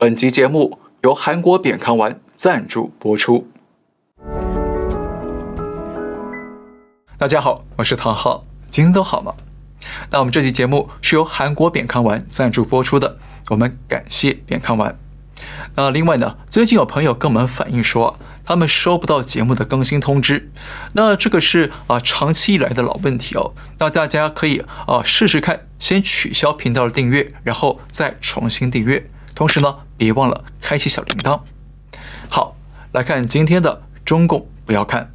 本集节目由韩国扁康丸赞助播出。大家好，我是唐浩，今天都好吗？那我们这期节目是由韩国扁康丸赞助播出的，我们感谢扁康丸。那另外呢，最近有朋友跟我们反映说，他们收不到节目的更新通知，那这个是啊长期以来的老问题哦。那大家可以啊试试看，先取消频道的订阅，然后再重新订阅。同时呢，别忘了开启小铃铛。好，来看今天的中共不要看。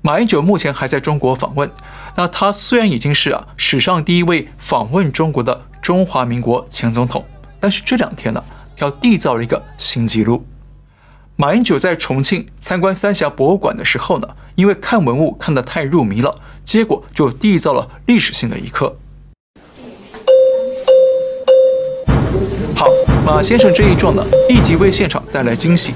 马英九目前还在中国访问。那他虽然已经是啊史上第一位访问中国的中华民国前总统，但是这两天呢，他缔造了一个新纪录。马英九在重庆参观三峡博物馆的时候呢，因为看文物看得太入迷了，结果就缔造了历史性的一刻。好，马先生这一撞呢，立即为现场带来惊喜，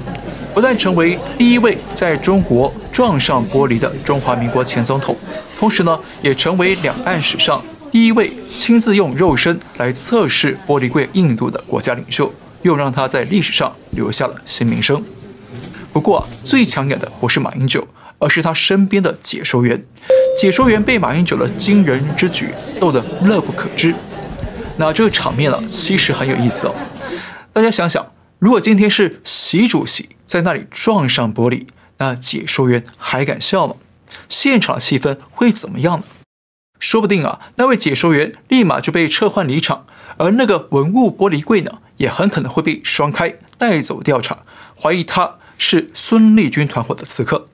不但成为第一位在中国撞上玻璃的中华民国前总统，同时呢，也成为两岸史上第一位亲自用肉身来测试玻璃柜硬度的国家领袖，又让他在历史上留下了新名声。不过，最抢眼的不是马英九，而是他身边的解说员。解说员被马英九的惊人之举逗得乐不可支。那这个场面呢，其实很有意思哦。大家想想，如果今天是习主席在那里撞上玻璃，那解说员还敢笑吗？现场的气氛会怎么样呢？说不定啊，那位解说员立马就被撤换离场，而那个文物玻璃柜呢，也很可能会被双开带走调查，怀疑他。是孙立军团伙的刺客。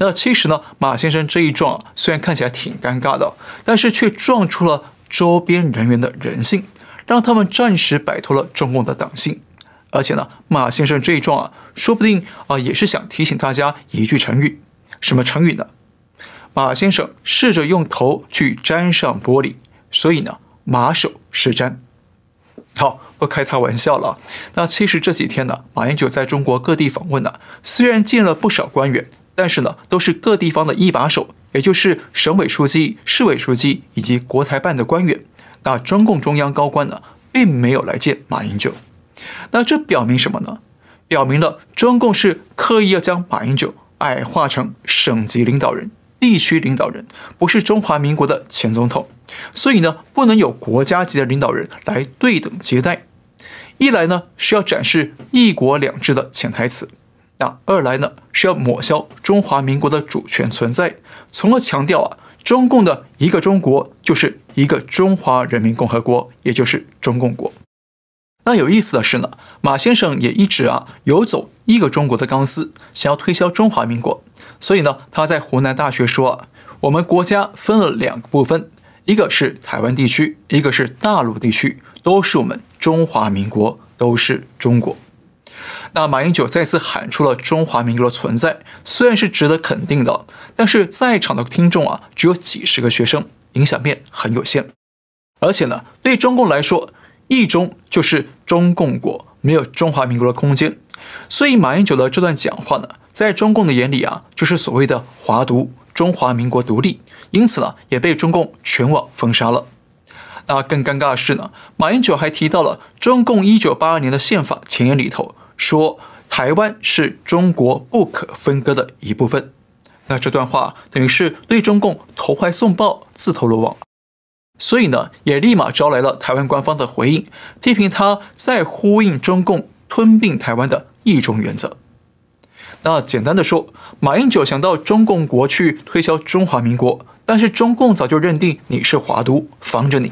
那其实呢，马先生这一撞，虽然看起来挺尴尬的，但是却撞出了周边人员的人性，让他们暂时摆脱了中共的党性。而且呢，马先生这一撞啊，说不定啊，也是想提醒大家一句成语，什么成语呢？马先生试着用头去沾上玻璃，所以呢，马首是瞻。好。不开他玩笑了。那其实这几天呢，马英九在中国各地访问呢，虽然见了不少官员，但是呢，都是各地方的一把手，也就是省委书记、市委书记以及国台办的官员。那中共中央高官呢，并没有来见马英九。那这表明什么呢？表明了中共是刻意要将马英九矮化成省级领导人。地区领导人不是中华民国的前总统，所以呢，不能有国家级的领导人来对等接待。一来呢是要展示一国两制的潜台词，那二来呢是要抹消中华民国的主权存在，从而强调啊，中共的一个中国就是一个中华人民共和国，也就是中共国。那有意思的是呢，马先生也一直啊游走一个中国的钢丝，想要推销中华民国。所以呢，他在湖南大学说啊，我们国家分了两个部分，一个是台湾地区，一个是大陆地区，都是我们中华民国，都是中国。那马英九再次喊出了中华民国的存在，虽然是值得肯定的，但是在场的听众啊，只有几十个学生，影响面很有限。而且呢，对中共来说，一中就是中共国，没有中华民国的空间。所以马英九的这段讲话呢，在中共的眼里啊，就是所谓的华独，中华民国独立，因此呢，也被中共全网封杀了。那更尴尬的是呢，马英九还提到了中共一九八二年的宪法前言里头，说台湾是中国不可分割的一部分。那这段话等于是对中共投怀送抱，自投罗网。所以呢，也立马招来了台湾官方的回应，批评他在呼应中共吞并台湾的一中原则。那简单的说，马英九想到中共国去推销中华民国，但是中共早就认定你是华独，防着你；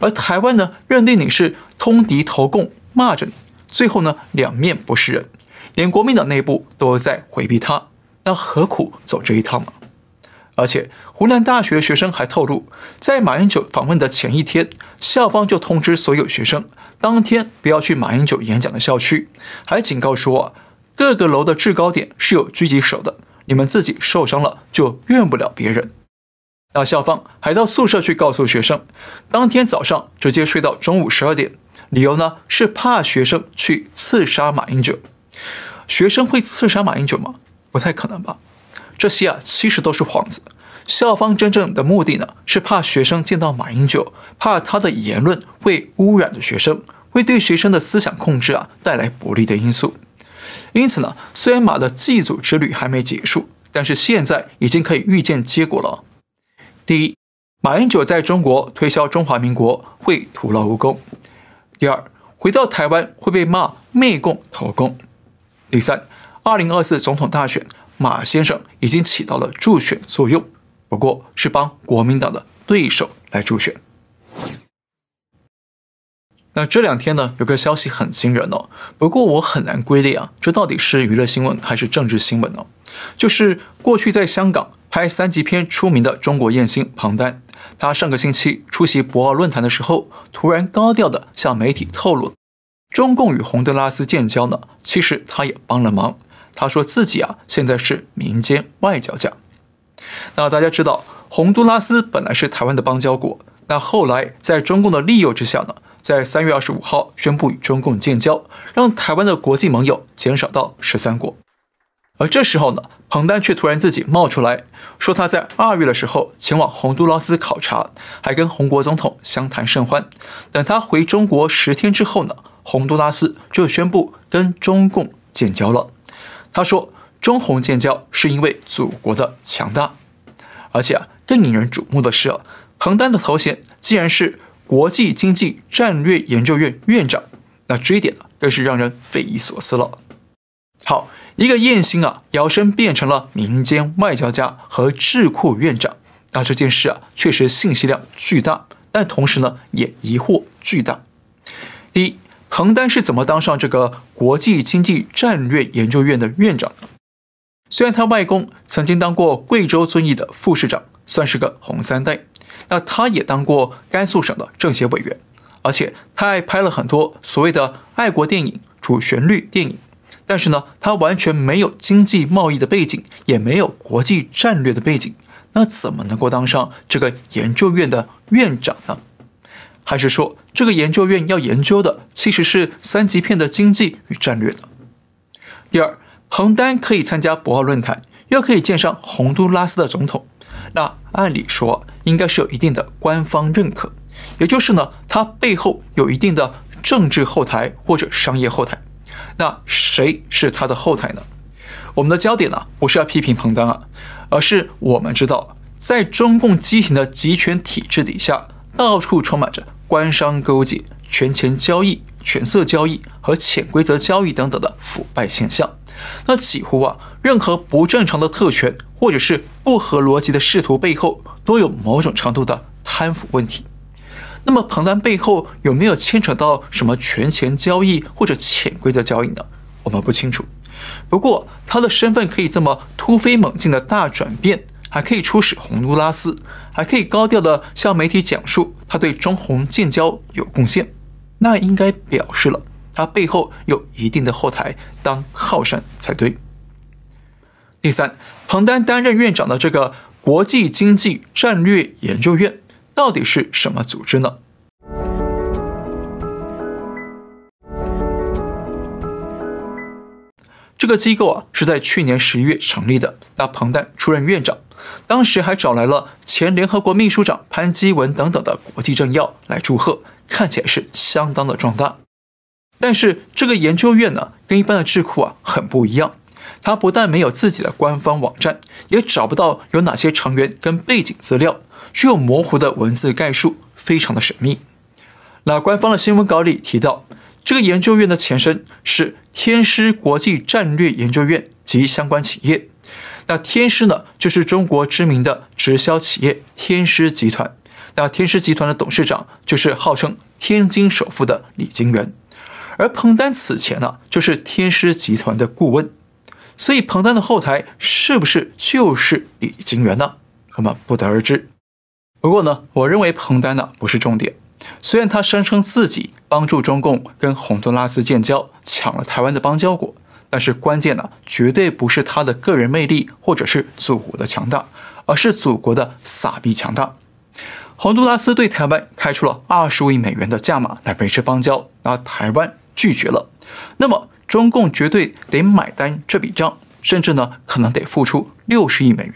而台湾呢，认定你是通敌投共，骂着你。最后呢，两面不是人，连国民党内部都在回避他，那何苦走这一趟呢？而且湖南大学学生还透露，在马英九访问的前一天，校方就通知所有学生，当天不要去马英九演讲的校区，还警告说啊。各个楼的制高点是有狙击手的，你们自己受伤了就怨不了别人。那校方还到宿舍去告诉学生，当天早上直接睡到中午十二点，理由呢是怕学生去刺杀马英九。学生会刺杀马英九吗？不太可能吧。这些啊其实都是幌子。校方真正的目的呢，是怕学生见到马英九，怕他的言论会污染了学生，会对学生的思想控制啊带来不利的因素。因此呢，虽然马的祭祖之旅还没结束，但是现在已经可以预见结果了。第一，马英九在中国推销中华民国会徒劳无功；第二，回到台湾会被骂媚共投共；第三，二零二四总统大选，马先生已经起到了助选作用。不过是帮国民党的对手来助选。那这两天呢，有个消息很惊人哦。不过我很难归类啊，这到底是娱乐新闻还是政治新闻呢？就是过去在香港拍三级片出名的中国艳星彭丹，他上个星期出席博鳌论坛的时候，突然高调的向媒体透露，中共与洪都拉斯建交呢，其实他也帮了忙。他说自己啊，现在是民间外交家。那大家知道，洪都拉斯本来是台湾的邦交国，那后来在中共的利诱之下呢，在三月二十五号宣布与中共建交，让台湾的国际盟友减少到十三国。而这时候呢，彭丹却突然自己冒出来说，他在二月的时候前往洪都拉斯考察，还跟洪国总统相谈甚欢。等他回中国十天之后呢，洪都拉斯就宣布跟中共建交了。他说。中洪建交是因为祖国的强大，而且啊，更引人瞩目的是啊，彭丹的头衔竟然是国际经济战略研究院院长，那这一点呢，更是让人匪夷所思了。好，一个艳星啊，摇身变成了民间外交家和智库院长，那这件事啊，确实信息量巨大，但同时呢，也疑惑巨大。第一，彭丹是怎么当上这个国际经济战略研究院的院长的？虽然他外公曾经当过贵州遵义的副市长，算是个红三代，那他也当过甘肃省的政协委员，而且他还拍了很多所谓的爱国电影、主旋律电影。但是呢，他完全没有经济贸易的背景，也没有国际战略的背景，那怎么能够当上这个研究院的院长呢？还是说，这个研究院要研究的其实是三级片的经济与战略呢？第二。彭丹可以参加博鳌论坛，又可以见上洪都拉斯的总统，那按理说应该是有一定的官方认可，也就是呢，他背后有一定的政治后台或者商业后台。那谁是他的后台呢？我们的焦点呢，不是要批评彭丹啊，而是我们知道，在中共畸形的集权体制底下，到处充满着官商勾结、权钱交易、权色交易和潜规则交易等等的腐败现象。那几乎啊，任何不正常的特权或者是不合逻辑的仕途背后，都有某种程度的贪腐问题。那么彭丹背后有没有牵扯到什么权钱交易或者潜规则交易呢？我们不清楚。不过他的身份可以这么突飞猛进的大转变，还可以出使洪都拉斯，还可以高调的向媒体讲述他对中洪建交有贡献，那应该表示了。他背后有一定的后台当靠山才对。第三，彭丹担任院长的这个国际经济战略研究院到底是什么组织呢？这个机构啊是在去年十一月成立的，那彭丹出任院长，当时还找来了前联合国秘书长潘基文等等的国际政要来祝贺，看起来是相当的壮大。但是这个研究院呢，跟一般的智库啊很不一样。它不但没有自己的官方网站，也找不到有哪些成员跟背景资料，只有模糊的文字概述，非常的神秘。那官方的新闻稿里提到，这个研究院的前身是天狮国际战略研究院及相关企业。那天狮呢，就是中国知名的直销企业天狮集团。那天狮集团的董事长就是号称天津首富的李金元。而彭丹此前呢，就是天狮集团的顾问，所以彭丹的后台是不是就是李金元呢？我们不得而知。不过呢，我认为彭丹呢不是重点。虽然他声称自己帮助中共跟洪都拉斯建交，抢了台湾的邦交国，但是关键呢，绝对不是他的个人魅力或者是祖国的强大，而是祖国的傻逼强大。洪都拉斯对台湾开出了二十亿美元的价码来维持邦交，而台湾。拒绝了，那么中共绝对得买单这笔账，甚至呢可能得付出六十亿美元。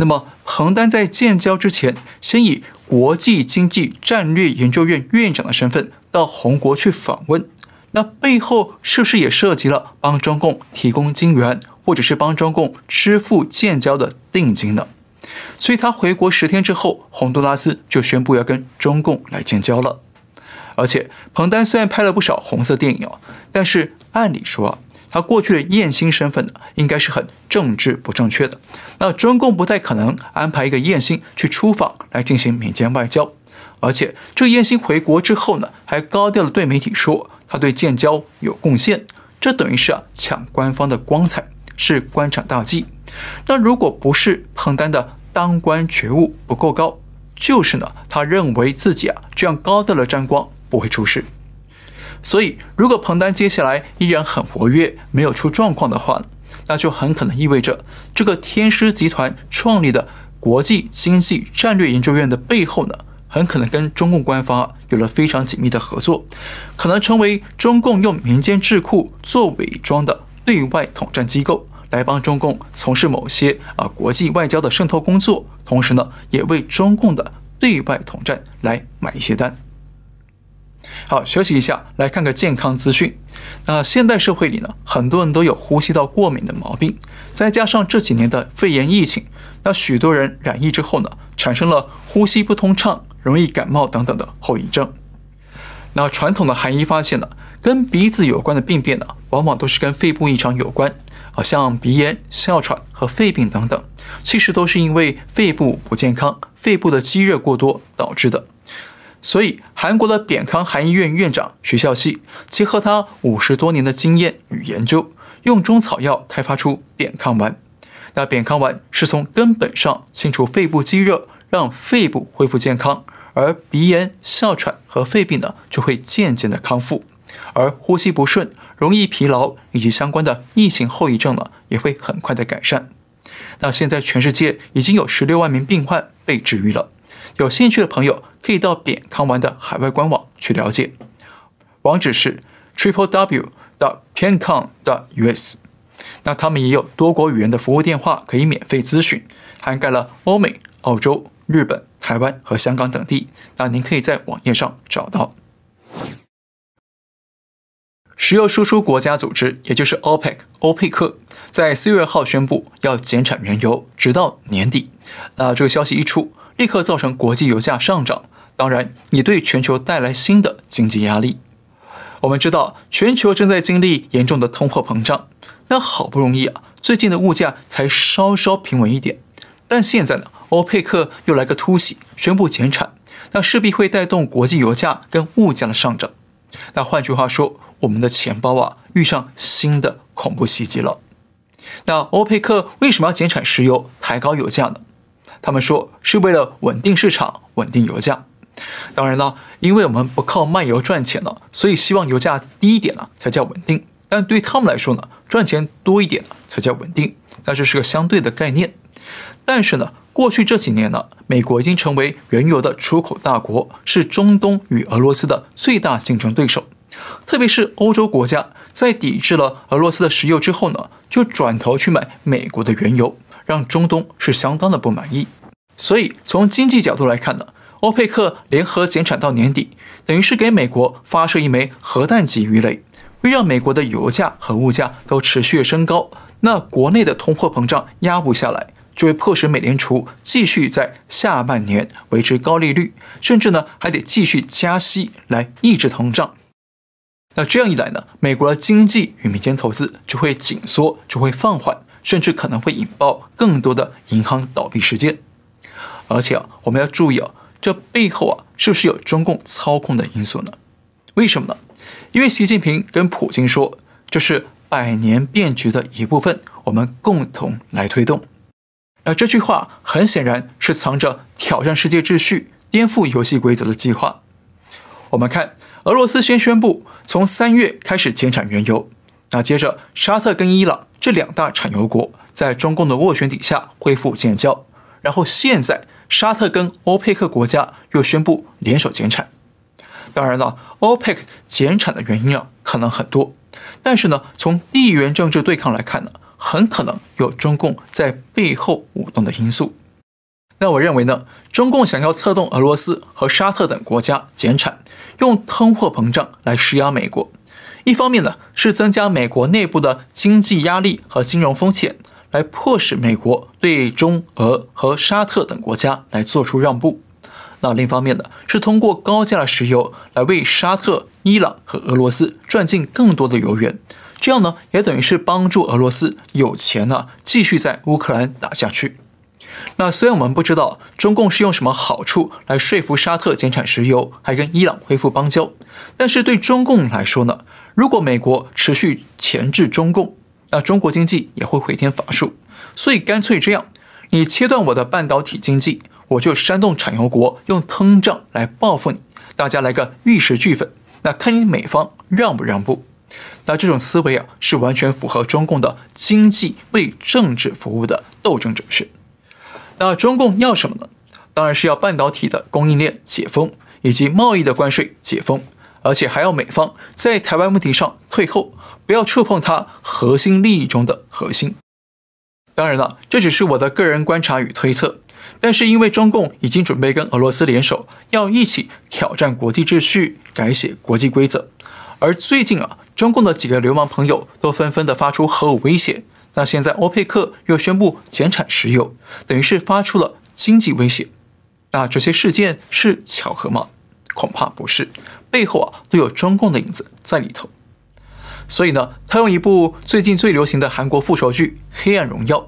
那么彭丹在建交之前，先以国际经济战略研究院院长的身份到红国去访问，那背后是不是也涉及了帮中共提供金援，或者是帮中共支付建交的定金呢？所以他回国十天之后，洪都拉斯就宣布要跟中共来建交了。而且彭丹虽然拍了不少红色电影，但是按理说，他过去的艳星身份呢，应该是很政治不正确的。那中共不太可能安排一个艳星去出访来进行民间外交。而且这艳星回国之后呢，还高调的对媒体说他对建交有贡献，这等于是啊抢官方的光彩，是官场大忌。那如果不是彭丹的当官觉悟不够高，就是呢，他认为自己啊这样高调的沾光不会出事。所以，如果彭丹接下来依然很活跃，没有出状况的话，那就很可能意味着这个天狮集团创立的国际经济战略研究院的背后呢，很可能跟中共官方有了非常紧密的合作，可能成为中共用民间智库做伪装的对外统战机构。来帮中共从事某些啊国际外交的渗透工作，同时呢，也为中共的对外统战来买一些单。好，休息一下，来看个健康资讯。那现代社会里呢，很多人都有呼吸道过敏的毛病，再加上这几年的肺炎疫情，那许多人染疫之后呢，产生了呼吸不通畅、容易感冒等等的后遗症。那传统的韩医发现呢，跟鼻子有关的病变呢，往往都是跟肺部异常有关。好像鼻炎、哮喘和肺病等等，其实都是因为肺部不健康、肺部的积热过多导致的。所以，韩国的扁康韩医院院长徐孝熙结合他五十多年的经验与研究，用中草药开发出扁康丸。那扁康丸是从根本上清除肺部积热，让肺部恢复健康，而鼻炎、哮喘和肺病呢，就会渐渐的康复。而呼吸不顺、容易疲劳以及相关的疫情后遗症呢，也会很快的改善。那现在全世界已经有十六万名病患被治愈了。有兴趣的朋友可以到扁康丸的海外官网去了解，网址是 triple w dot piankang dot us。那他们也有多国语言的服务电话可以免费咨询，涵盖了欧美、澳洲、日本、台湾和香港等地。那您可以在网页上找到。石油输出国家组织，也就是 OPEC，欧佩克，在四月二号宣布要减产原油，直到年底。那这个消息一出，立刻造成国际油价上涨，当然也对全球带来新的经济压力。我们知道，全球正在经历严重的通货膨胀，那好不容易啊，最近的物价才稍稍平稳一点，但现在呢，欧佩克又来个突袭，宣布减产，那势必会带动国际油价跟物价的上涨。那换句话说，我们的钱包啊遇上新的恐怖袭击了。那欧佩克为什么要减产石油、抬高油价呢？他们说是为了稳定市场、稳定油价。当然了，因为我们不靠卖油赚钱了，所以希望油价低一点呢才叫稳定。但对他们来说呢，赚钱多一点才叫稳定。那这是个相对的概念。但是呢，过去这几年呢，美国已经成为原油的出口大国，是中东与俄罗斯的最大竞争对手。特别是欧洲国家在抵制了俄罗斯的石油之后呢，就转头去买美国的原油，让中东是相当的不满意。所以从经济角度来看呢，欧佩克联合减产到年底，等于是给美国发射一枚核弹级鱼雷，会让美国的油价和物价都持续升高。那国内的通货膨胀压不下来。就会迫使美联储继续在下半年维持高利率，甚至呢还得继续加息来抑制通胀。那这样一来呢，美国的经济与民间投资就会紧缩，就会放缓，甚至可能会引爆更多的银行倒闭事件。而且啊，我们要注意啊，这背后啊是不是有中共操控的因素呢？为什么呢？因为习近平跟普京说，这是百年变局的一部分，我们共同来推动。而这句话很显然是藏着挑战世界秩序、颠覆游戏规则的计划。我们看，俄罗斯先宣布从三月开始减产原油，那接着沙特跟伊朗这两大产油国在中共的斡旋底下恢复建交，然后现在沙特跟欧佩克国家又宣布联手减产。当然了，欧佩克减产的原因啊可能很多，但是呢，从地缘政治对抗来看呢。很可能有中共在背后舞动的因素。那我认为呢，中共想要策动俄罗斯和沙特等国家减产，用通货膨胀来施压美国。一方面呢，是增加美国内部的经济压力和金融风险，来迫使美国对中俄和沙特等国家来做出让步。那另一方面呢，是通过高价的石油来为沙特、伊朗和俄罗斯赚进更多的油源。这样呢，也等于是帮助俄罗斯有钱呢，继续在乌克兰打下去。那虽然我们不知道中共是用什么好处来说服沙特减产石油，还跟伊朗恢复邦交，但是对中共来说呢，如果美国持续钳制中共，那中国经济也会回天乏术。所以干脆这样，你切断我的半导体经济，我就煽动产油国用通胀来报复你，大家来个玉石俱焚。那看你美方让不让步。那这种思维啊，是完全符合中共的经济为政治服务的斗争哲学。那中共要什么呢？当然是要半导体的供应链解封，以及贸易的关税解封，而且还要美方在台湾问题上退后，不要触碰它核心利益中的核心。当然了，这只是我的个人观察与推测。但是因为中共已经准备跟俄罗斯联手，要一起挑战国际秩序，改写国际规则。而最近啊，中共的几个流氓朋友都纷纷的发出核武威胁。那现在欧佩克又宣布减产石油，等于是发出了经济威胁。那这些事件是巧合吗？恐怕不是，背后啊都有中共的影子在里头。所以呢，他用一部最近最流行的韩国复仇剧《黑暗荣耀》。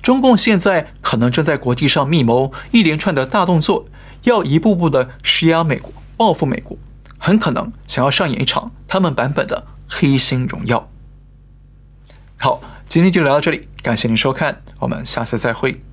中共现在可能正在国际上密谋一连串的大动作，要一步步的施压美国，报复美国，很可能想要上演一场他们版本的黑心荣耀。好，今天就聊到这里，感谢您收看，我们下次再会。